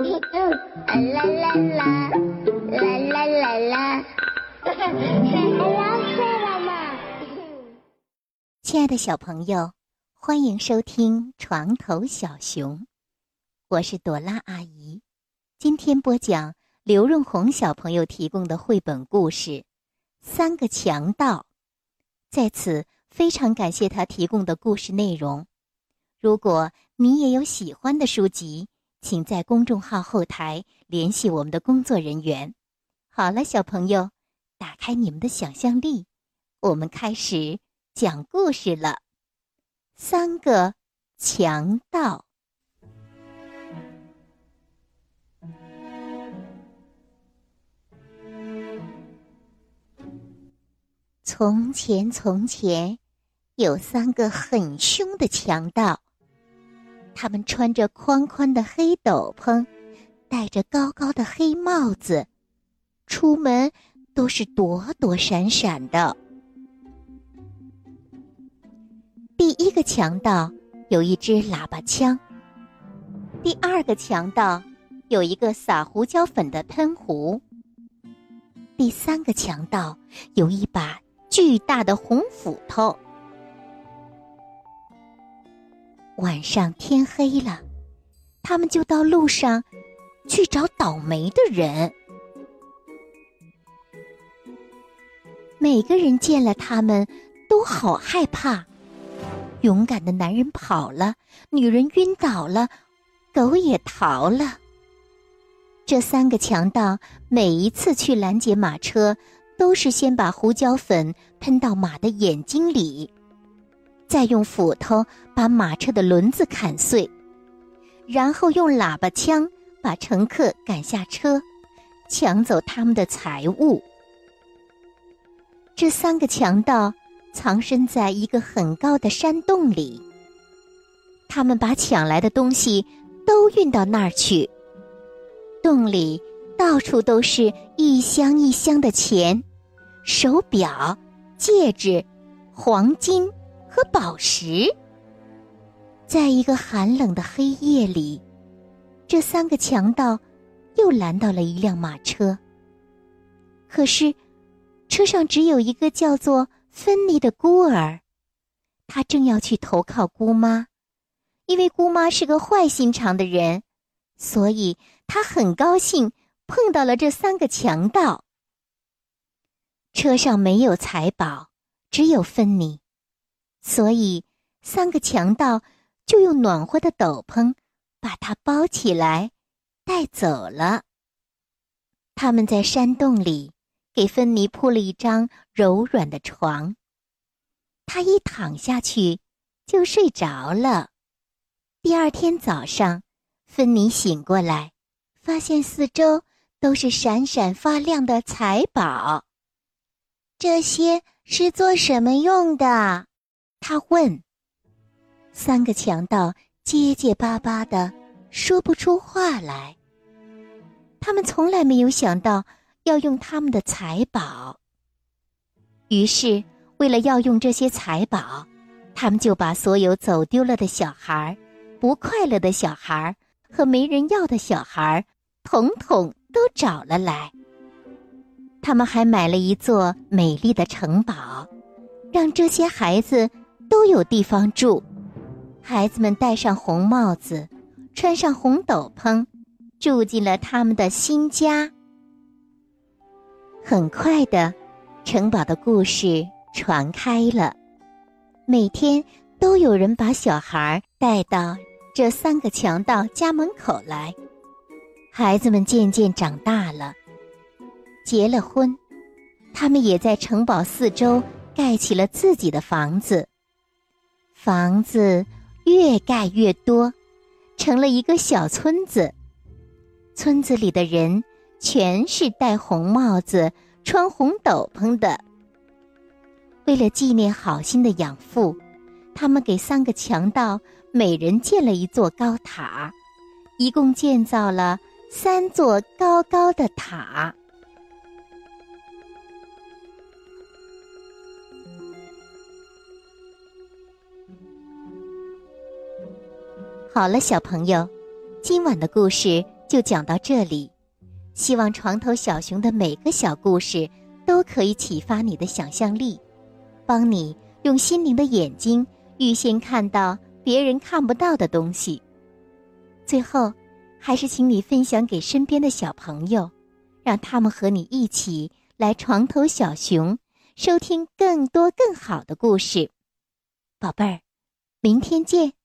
啦啦啦，啦啦啦啦，睡了吗？亲爱的小朋友，欢迎收听床头小熊，我是朵拉阿姨。今天播讲刘润红小朋友提供的绘本故事《三个强盗》。在此，非常感谢他提供的故事内容。如果你也有喜欢的书籍，请在公众号后台联系我们的工作人员。好了，小朋友，打开你们的想象力，我们开始讲故事了。三个强盗。从前，从前，有三个很凶的强盗。他们穿着宽宽的黑斗篷，戴着高高的黑帽子，出门都是躲躲闪闪的。第一个强盗有一支喇叭枪，第二个强盗有一个撒胡椒粉的喷壶，第三个强盗有一把巨大的红斧头。晚上天黑了，他们就到路上去找倒霉的人。每个人见了他们都好害怕。勇敢的男人跑了，女人晕倒了，狗也逃了。这三个强盗每一次去拦截马车，都是先把胡椒粉喷到马的眼睛里。再用斧头把马车的轮子砍碎，然后用喇叭枪把乘客赶下车，抢走他们的财物。这三个强盗藏身在一个很高的山洞里，他们把抢来的东西都运到那儿去。洞里到处都是一箱一箱的钱、手表、戒指、黄金。和宝石，在一个寒冷的黑夜里，这三个强盗又拦到了一辆马车。可是，车上只有一个叫做芬妮的孤儿，他正要去投靠姑妈，因为姑妈是个坏心肠的人，所以他很高兴碰到了这三个强盗。车上没有财宝，只有芬妮。所以，三个强盗就用暖和的斗篷把他包起来，带走了。他们在山洞里给芬妮铺了一张柔软的床，她一躺下去就睡着了。第二天早上，芬妮醒过来，发现四周都是闪闪发亮的财宝。这些是做什么用的？他问：“三个强盗结结巴巴的说不出话来。他们从来没有想到要用他们的财宝。于是，为了要用这些财宝，他们就把所有走丢了的小孩、不快乐的小孩和没人要的小孩，统统都找了来。他们还买了一座美丽的城堡，让这些孩子。”都有地方住，孩子们戴上红帽子，穿上红斗篷，住进了他们的新家。很快的，城堡的故事传开了，每天都有人把小孩带到这三个强盗家门口来。孩子们渐渐长大了，结了婚，他们也在城堡四周盖起了自己的房子。房子越盖越多，成了一个小村子。村子里的人全是戴红帽子、穿红斗篷的。为了纪念好心的养父，他们给三个强盗每人建了一座高塔，一共建造了三座高高的塔。好了，小朋友，今晚的故事就讲到这里。希望床头小熊的每个小故事都可以启发你的想象力，帮你用心灵的眼睛预先看到别人看不到的东西。最后，还是请你分享给身边的小朋友，让他们和你一起来床头小熊，收听更多更好的故事。宝贝儿，明天见。